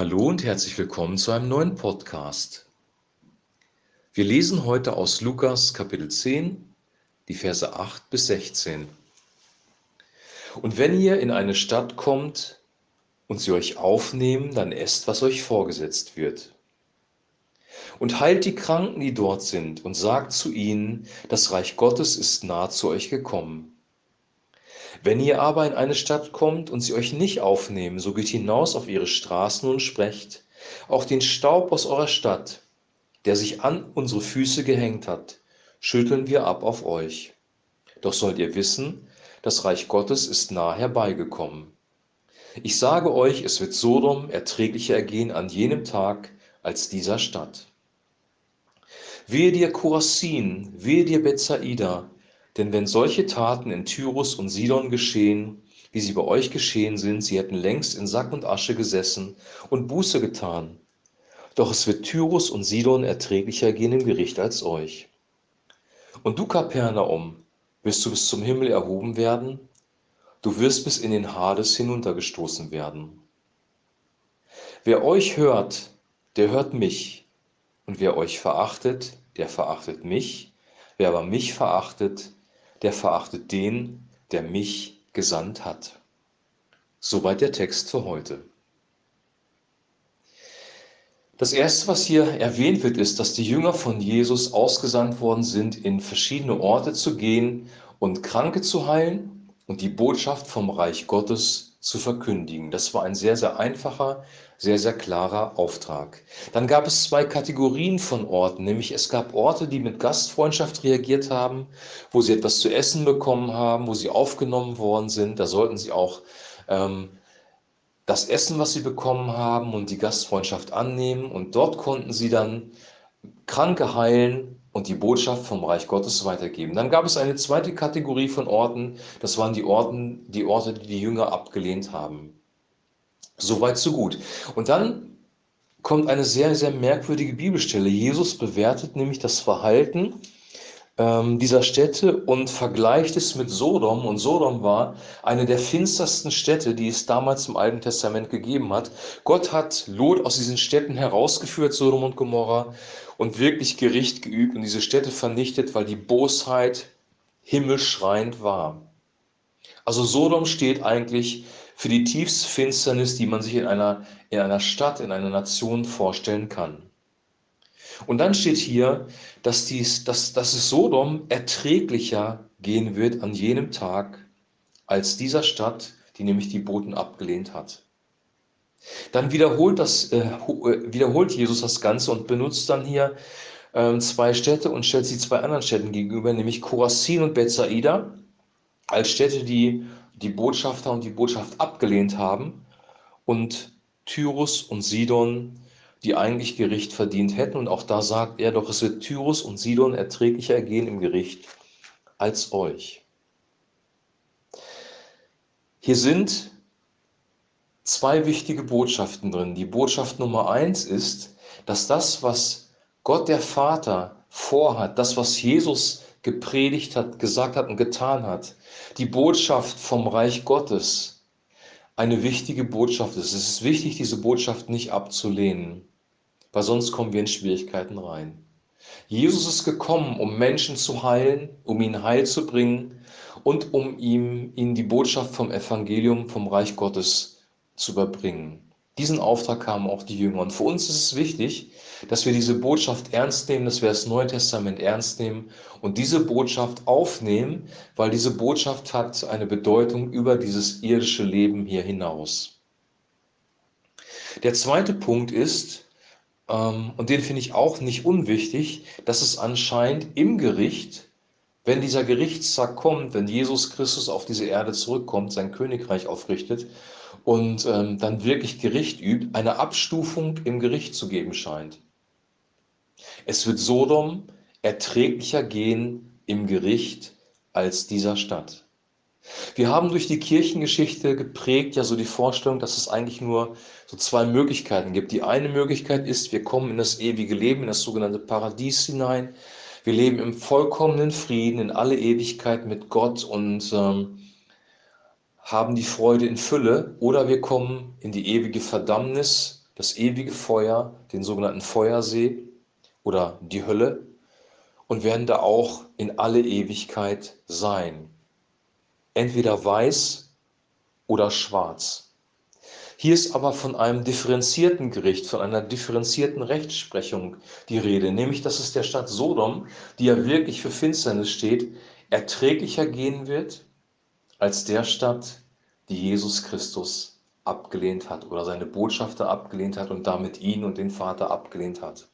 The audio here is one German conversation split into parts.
Hallo und herzlich willkommen zu einem neuen Podcast. Wir lesen heute aus Lukas Kapitel 10, die Verse 8 bis 16. Und wenn ihr in eine Stadt kommt und sie euch aufnehmen, dann esst, was euch vorgesetzt wird. Und heilt die Kranken, die dort sind, und sagt zu ihnen, das Reich Gottes ist nahe zu euch gekommen. Wenn ihr aber in eine Stadt kommt und sie euch nicht aufnehmen, so geht hinaus auf ihre Straßen und sprecht, auch den Staub aus eurer Stadt, der sich an unsere Füße gehängt hat, schütteln wir ab auf euch. Doch sollt ihr wissen, das Reich Gottes ist nah herbeigekommen. Ich sage euch, es wird Sodom erträglicher ergehen an jenem Tag als dieser Stadt. Wehe dir Chorazin, wehe dir Bethsaida, denn wenn solche Taten in Tyrus und Sidon geschehen, wie sie bei euch geschehen sind, sie hätten längst in Sack und Asche gesessen und Buße getan. Doch es wird Tyrus und Sidon erträglicher gehen im Gericht als euch. Und du, Kapernaum, wirst du bis zum Himmel erhoben werden? Du wirst bis in den Hades hinuntergestoßen werden. Wer euch hört, der hört mich. Und wer euch verachtet, der verachtet mich. Wer aber mich verachtet, der verachtet den, der mich gesandt hat. Soweit der Text für heute. Das Erste, was hier erwähnt wird, ist, dass die Jünger von Jesus ausgesandt worden sind, in verschiedene Orte zu gehen und Kranke zu heilen und die Botschaft vom Reich Gottes zu verkündigen. Das war ein sehr, sehr einfacher, sehr, sehr klarer Auftrag. Dann gab es zwei Kategorien von Orten, nämlich es gab Orte, die mit Gastfreundschaft reagiert haben, wo sie etwas zu essen bekommen haben, wo sie aufgenommen worden sind. Da sollten sie auch ähm, das Essen, was sie bekommen haben und die Gastfreundschaft annehmen. Und dort konnten sie dann Kranke heilen und die Botschaft vom Reich Gottes weitergeben. Dann gab es eine zweite Kategorie von Orten, das waren die, Orten, die Orte, die die Jünger abgelehnt haben. Soweit, so gut. Und dann kommt eine sehr, sehr merkwürdige Bibelstelle. Jesus bewertet nämlich das Verhalten ähm, dieser Städte und vergleicht es mit Sodom. Und Sodom war eine der finstersten Städte, die es damals im Alten Testament gegeben hat. Gott hat Lot aus diesen Städten herausgeführt, Sodom und Gomorra, und wirklich Gericht geübt und diese Städte vernichtet, weil die Bosheit himmelschreiend war. Also Sodom steht eigentlich für die tiefste Finsternis, die man sich in einer, in einer Stadt, in einer Nation vorstellen kann. Und dann steht hier, dass, dies, dass, dass es Sodom erträglicher gehen wird an jenem Tag als dieser Stadt, die nämlich die Boten abgelehnt hat. Dann wiederholt, das, äh, äh wiederholt Jesus das Ganze und benutzt dann hier äh, zwei Städte und stellt sie zwei anderen Städten gegenüber, nämlich Chorazin und Bethsaida, als Städte, die die Botschafter und die Botschaft abgelehnt haben und Tyrus und Sidon, die eigentlich Gericht verdient hätten. Und auch da sagt er doch, es wird Tyrus und Sidon erträglicher ergehen im Gericht als euch. Hier sind zwei wichtige Botschaften drin. Die Botschaft Nummer eins ist, dass das, was Gott der Vater vorhat, das, was Jesus gepredigt hat, gesagt hat und getan hat, die Botschaft vom Reich Gottes eine wichtige Botschaft ist. Es ist wichtig, diese Botschaft nicht abzulehnen, weil sonst kommen wir in Schwierigkeiten rein. Jesus ist gekommen, um Menschen zu heilen, um ihnen Heil zu bringen und um ihm, ihnen die Botschaft vom Evangelium, vom Reich Gottes zu überbringen. Diesen Auftrag haben auch die Jünger. Und für uns ist es wichtig, dass wir diese Botschaft ernst nehmen, dass wir das Neue Testament ernst nehmen und diese Botschaft aufnehmen, weil diese Botschaft hat eine Bedeutung über dieses irdische Leben hier hinaus. Der zweite Punkt ist, und den finde ich auch nicht unwichtig, dass es anscheinend im Gericht, wenn dieser Gerichtstag kommt, wenn Jesus Christus auf diese Erde zurückkommt, sein Königreich aufrichtet und ähm, dann wirklich Gericht übt, eine Abstufung im Gericht zu geben scheint. Es wird Sodom erträglicher gehen im Gericht als dieser Stadt. Wir haben durch die Kirchengeschichte geprägt ja so die Vorstellung, dass es eigentlich nur so zwei Möglichkeiten gibt. Die eine Möglichkeit ist, wir kommen in das ewige Leben, in das sogenannte Paradies hinein. Wir leben im vollkommenen Frieden in alle Ewigkeit mit Gott und ähm, haben die Freude in Fülle oder wir kommen in die ewige Verdammnis, das ewige Feuer, den sogenannten Feuersee oder die Hölle und werden da auch in alle Ewigkeit sein. Entweder weiß oder schwarz. Hier ist aber von einem differenzierten Gericht, von einer differenzierten Rechtsprechung die Rede, nämlich dass es der Stadt Sodom, die ja wirklich für Finsternis steht, erträglicher gehen wird als der Stadt, die Jesus Christus abgelehnt hat oder seine Botschafter abgelehnt hat und damit ihn und den Vater abgelehnt hat.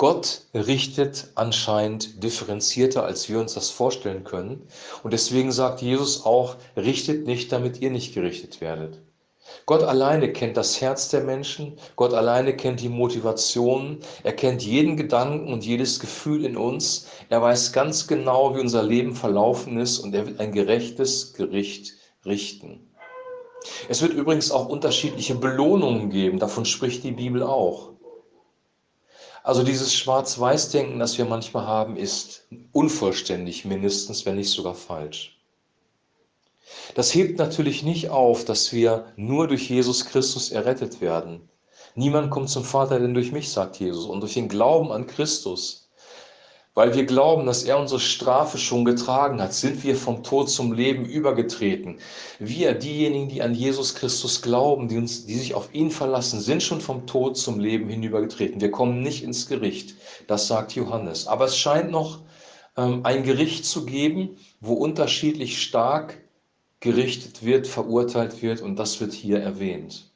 Gott richtet anscheinend differenzierter, als wir uns das vorstellen können. Und deswegen sagt Jesus auch, richtet nicht, damit ihr nicht gerichtet werdet. Gott alleine kennt das Herz der Menschen, Gott alleine kennt die Motivation, er kennt jeden Gedanken und jedes Gefühl in uns, er weiß ganz genau, wie unser Leben verlaufen ist und er wird ein gerechtes Gericht richten. Es wird übrigens auch unterschiedliche Belohnungen geben, davon spricht die Bibel auch. Also dieses Schwarz-Weiß-Denken, das wir manchmal haben, ist unvollständig mindestens, wenn nicht sogar falsch. Das hebt natürlich nicht auf, dass wir nur durch Jesus Christus errettet werden. Niemand kommt zum Vater denn durch mich, sagt Jesus. Und durch den Glauben an Christus weil wir glauben, dass er unsere Strafe schon getragen hat, sind wir vom Tod zum Leben übergetreten. Wir, diejenigen, die an Jesus Christus glauben, die, uns, die sich auf ihn verlassen, sind schon vom Tod zum Leben hinübergetreten. Wir kommen nicht ins Gericht, das sagt Johannes. Aber es scheint noch ähm, ein Gericht zu geben, wo unterschiedlich stark gerichtet wird, verurteilt wird und das wird hier erwähnt.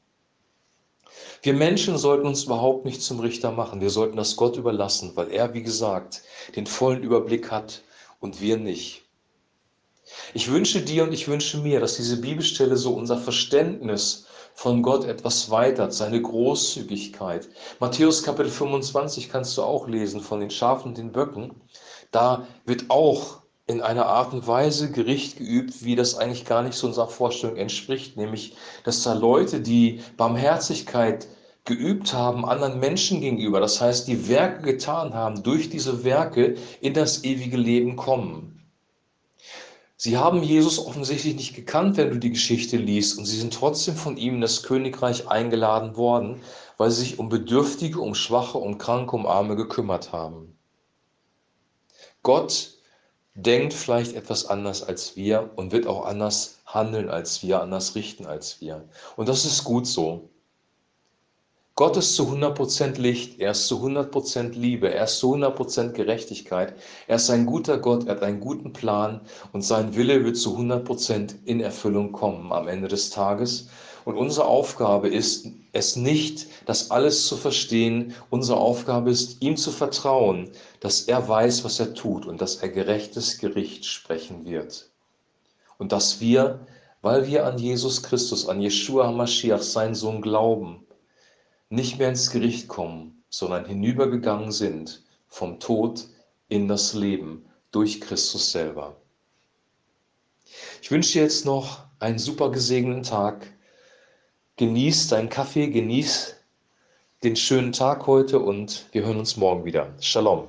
Wir Menschen sollten uns überhaupt nicht zum Richter machen. Wir sollten das Gott überlassen, weil er, wie gesagt, den vollen Überblick hat und wir nicht. Ich wünsche dir und ich wünsche mir, dass diese Bibelstelle so unser Verständnis von Gott etwas weitert, seine Großzügigkeit. Matthäus Kapitel 25 kannst du auch lesen von den Schafen und den Böcken. Da wird auch in einer Art und Weise Gericht geübt, wie das eigentlich gar nicht so unserer Vorstellung entspricht, nämlich dass da Leute, die Barmherzigkeit geübt haben anderen Menschen gegenüber, das heißt, die Werke getan haben, durch diese Werke in das ewige Leben kommen. Sie haben Jesus offensichtlich nicht gekannt, wenn du die Geschichte liest, und sie sind trotzdem von ihm in das Königreich eingeladen worden, weil sie sich um Bedürftige, um Schwache, um Kranke, um Arme gekümmert haben. Gott denkt vielleicht etwas anders als wir und wird auch anders handeln als wir, anders richten als wir. Und das ist gut so. Gott ist zu 100% Licht, er ist zu 100% Liebe, er ist zu 100% Gerechtigkeit, er ist ein guter Gott, er hat einen guten Plan und sein Wille wird zu 100% in Erfüllung kommen am Ende des Tages. Und unsere Aufgabe ist es nicht, das alles zu verstehen. Unsere Aufgabe ist, ihm zu vertrauen, dass er weiß, was er tut und dass er gerechtes Gericht sprechen wird. Und dass wir, weil wir an Jesus Christus, an Yeshua HaMashiach, seinen Sohn, glauben, nicht mehr ins Gericht kommen, sondern hinübergegangen sind vom Tod in das Leben durch Christus selber. Ich wünsche dir jetzt noch einen super gesegneten Tag. Genieß deinen Kaffee, genieß den schönen Tag heute und wir hören uns morgen wieder. Shalom.